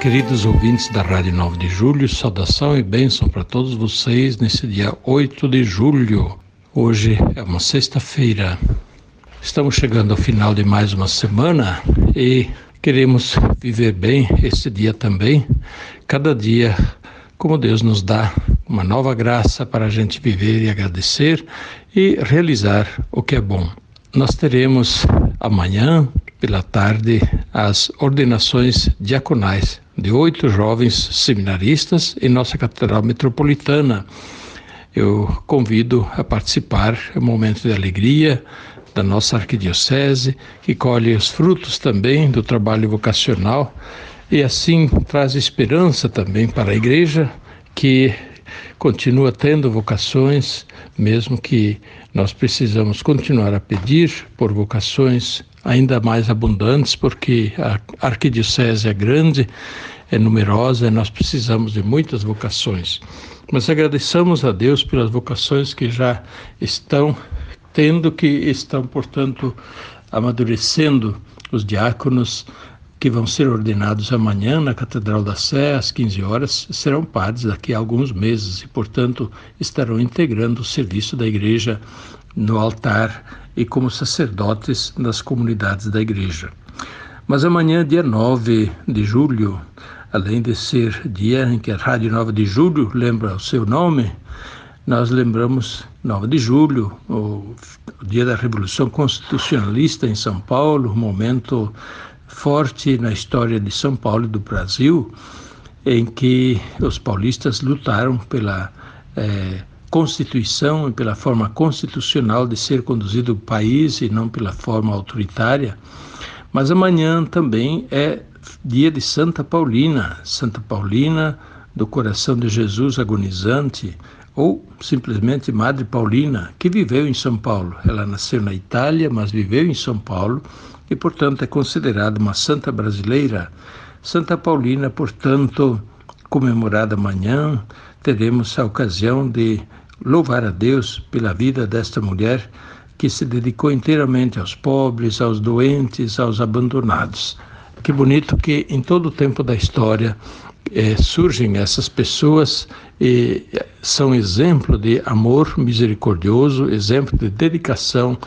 Queridos ouvintes da Rádio 9 de Julho, saudação e bênção para todos vocês nesse dia 8 de julho. Hoje é uma sexta-feira. Estamos chegando ao final de mais uma semana e queremos viver bem este dia também. Cada dia, como Deus nos dá uma nova graça para a gente viver e agradecer e realizar o que é bom. Nós teremos amanhã, pela tarde, as ordenações diaconais de oito jovens seminaristas em nossa Catedral Metropolitana. Eu convido a participar, é um momento de alegria da nossa arquidiocese, que colhe os frutos também do trabalho vocacional e assim traz esperança também para a igreja que continua tendo vocações, mesmo que nós precisamos continuar a pedir por vocações ainda mais abundantes, porque a arquidiocese é grande, é numerosa e nós precisamos de muitas vocações. Mas agradeçamos a Deus pelas vocações que já estão tendo, que estão, portanto, amadurecendo os diáconos que vão ser ordenados amanhã na Catedral da Sé, às 15 horas, serão padres daqui a alguns meses e, portanto, estarão integrando o serviço da igreja no altar e como sacerdotes nas comunidades da igreja. Mas amanhã, dia 9 de julho, além de ser dia em que a Rádio 9 de Julho lembra o seu nome, nós lembramos 9 de julho, o, dia da Revolução Constitucionalista em São Paulo, um momento forte na história de São Paulo e do Brasil, em que os paulistas lutaram pela é, Constituição e pela forma constitucional de ser conduzido o país e não pela forma autoritária. Mas amanhã também é dia de Santa Paulina, Santa Paulina do coração de Jesus agonizante, ou simplesmente Madre Paulina, que viveu em São Paulo. Ela nasceu na Itália, mas viveu em São Paulo e, portanto, é considerada uma santa brasileira. Santa Paulina, portanto, comemorada amanhã, teremos a ocasião de louvar a Deus pela vida desta mulher que se dedicou inteiramente aos pobres, aos doentes, aos abandonados. Que bonito que em todo o tempo da história eh, surgem essas pessoas e são exemplo de amor misericordioso, exemplo de dedicação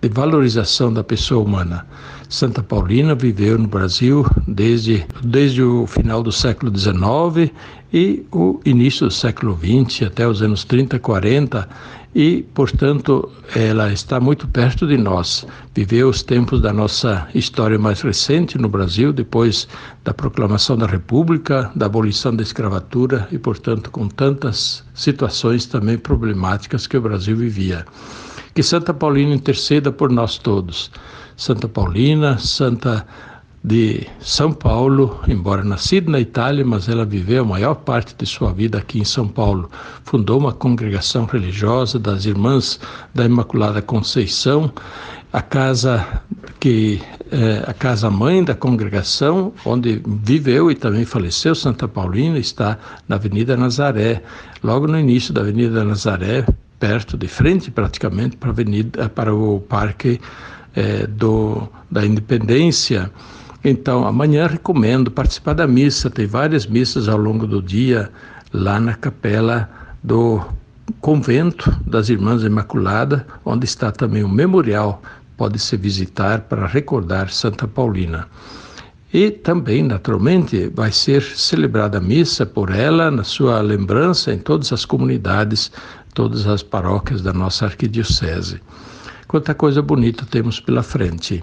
de valorização da pessoa humana. Santa Paulina viveu no Brasil desde, desde o final do século XIX e o início do século XX, até os anos 30, 40, e, portanto, ela está muito perto de nós. Viveu os tempos da nossa história mais recente no Brasil, depois da proclamação da República, da abolição da escravatura e, portanto, com tantas situações também problemáticas que o Brasil vivia. Que Santa Paulina interceda por nós todos. Santa Paulina, Santa de São Paulo, embora nascida na Itália, mas ela viveu a maior parte de sua vida aqui em São Paulo. Fundou uma congregação religiosa das Irmãs da Imaculada Conceição, a casa que é, a casa mãe da congregação, onde viveu e também faleceu Santa Paulina, está na Avenida Nazaré, logo no início da Avenida Nazaré, perto de frente praticamente para, avenida, para o Parque é, do, da Independência. Então, amanhã recomendo participar da missa. Tem várias missas ao longo do dia lá na capela do convento das Irmãs Imaculada, onde está também um memorial. Pode se visitar para recordar Santa Paulina. E também, naturalmente, vai ser celebrada a missa por ela, na sua lembrança, em todas as comunidades todas as paróquias da nossa arquidiocese. Quanta coisa bonita temos pela frente.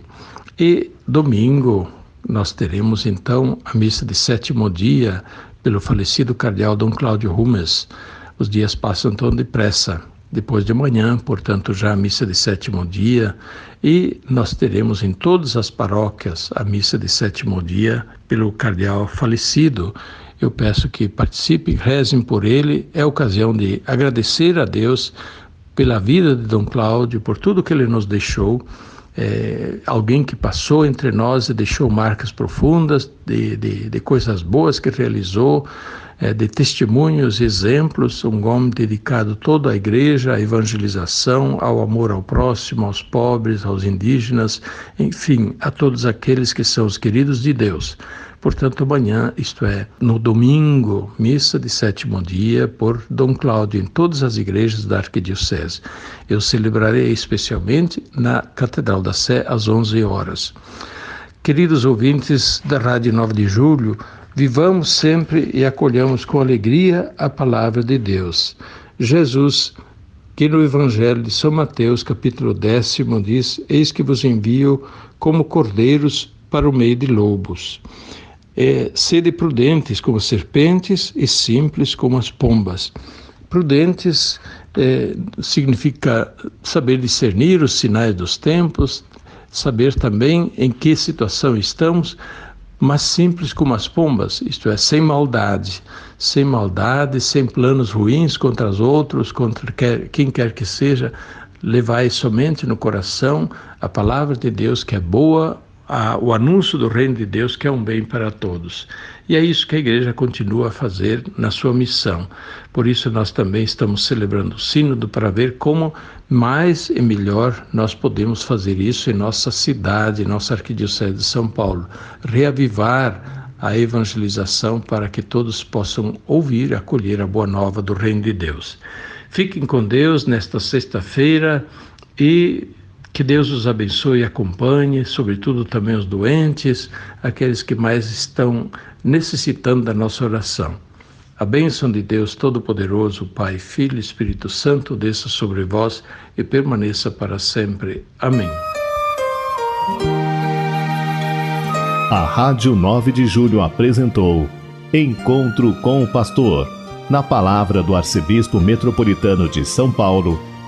E domingo nós teremos então a missa de sétimo dia pelo falecido cardeal Dom Cláudio Rumes. Os dias passam tão depressa. Depois de amanhã, portanto, já a missa de sétimo dia, e nós teremos em todas as paróquias a missa de sétimo dia pelo cardeal falecido eu peço que participem, rezem por ele. É ocasião de agradecer a Deus pela vida de Dom Cláudio, por tudo que ele nos deixou. É, alguém que passou entre nós e deixou marcas profundas de, de, de coisas boas que realizou, é, de testemunhos, exemplos, um homem dedicado toda à igreja, à evangelização, ao amor ao próximo, aos pobres, aos indígenas, enfim, a todos aqueles que são os queridos de Deus. Portanto, amanhã, isto é, no domingo, missa de sétimo dia, por Dom Cláudio, em todas as igrejas da Arquidiocese. Eu celebrarei especialmente na Catedral da Sé, às 11 horas. Queridos ouvintes da Rádio 9 de Julho, vivamos sempre e acolhamos com alegria a palavra de Deus. Jesus, que no Evangelho de São Mateus, capítulo décimo, diz: Eis que vos envio como cordeiros para o meio de lobos. É, sede prudentes como serpentes e simples como as pombas. Prudentes é, significa saber discernir os sinais dos tempos, saber também em que situação estamos, mas simples como as pombas, isto é, sem maldade, sem maldade, sem planos ruins contra os outros, contra quem quer que seja, levai somente no coração a palavra de Deus que é boa, a, o anúncio do reino de Deus que é um bem para todos. E é isso que a igreja continua a fazer na sua missão. Por isso nós também estamos celebrando o sínodo para ver como mais e melhor nós podemos fazer isso em nossa cidade, em nossa arquidiocese de São Paulo, reavivar a evangelização para que todos possam ouvir acolher a boa nova do reino de Deus. Fiquem com Deus nesta sexta-feira e que Deus os abençoe e acompanhe, sobretudo também os doentes, aqueles que mais estão necessitando da nossa oração. A bênção de Deus Todo-Poderoso, Pai, Filho e Espírito Santo, desça sobre vós e permaneça para sempre. Amém. A Rádio 9 de Julho apresentou Encontro com o Pastor, na palavra do Arcebispo Metropolitano de São Paulo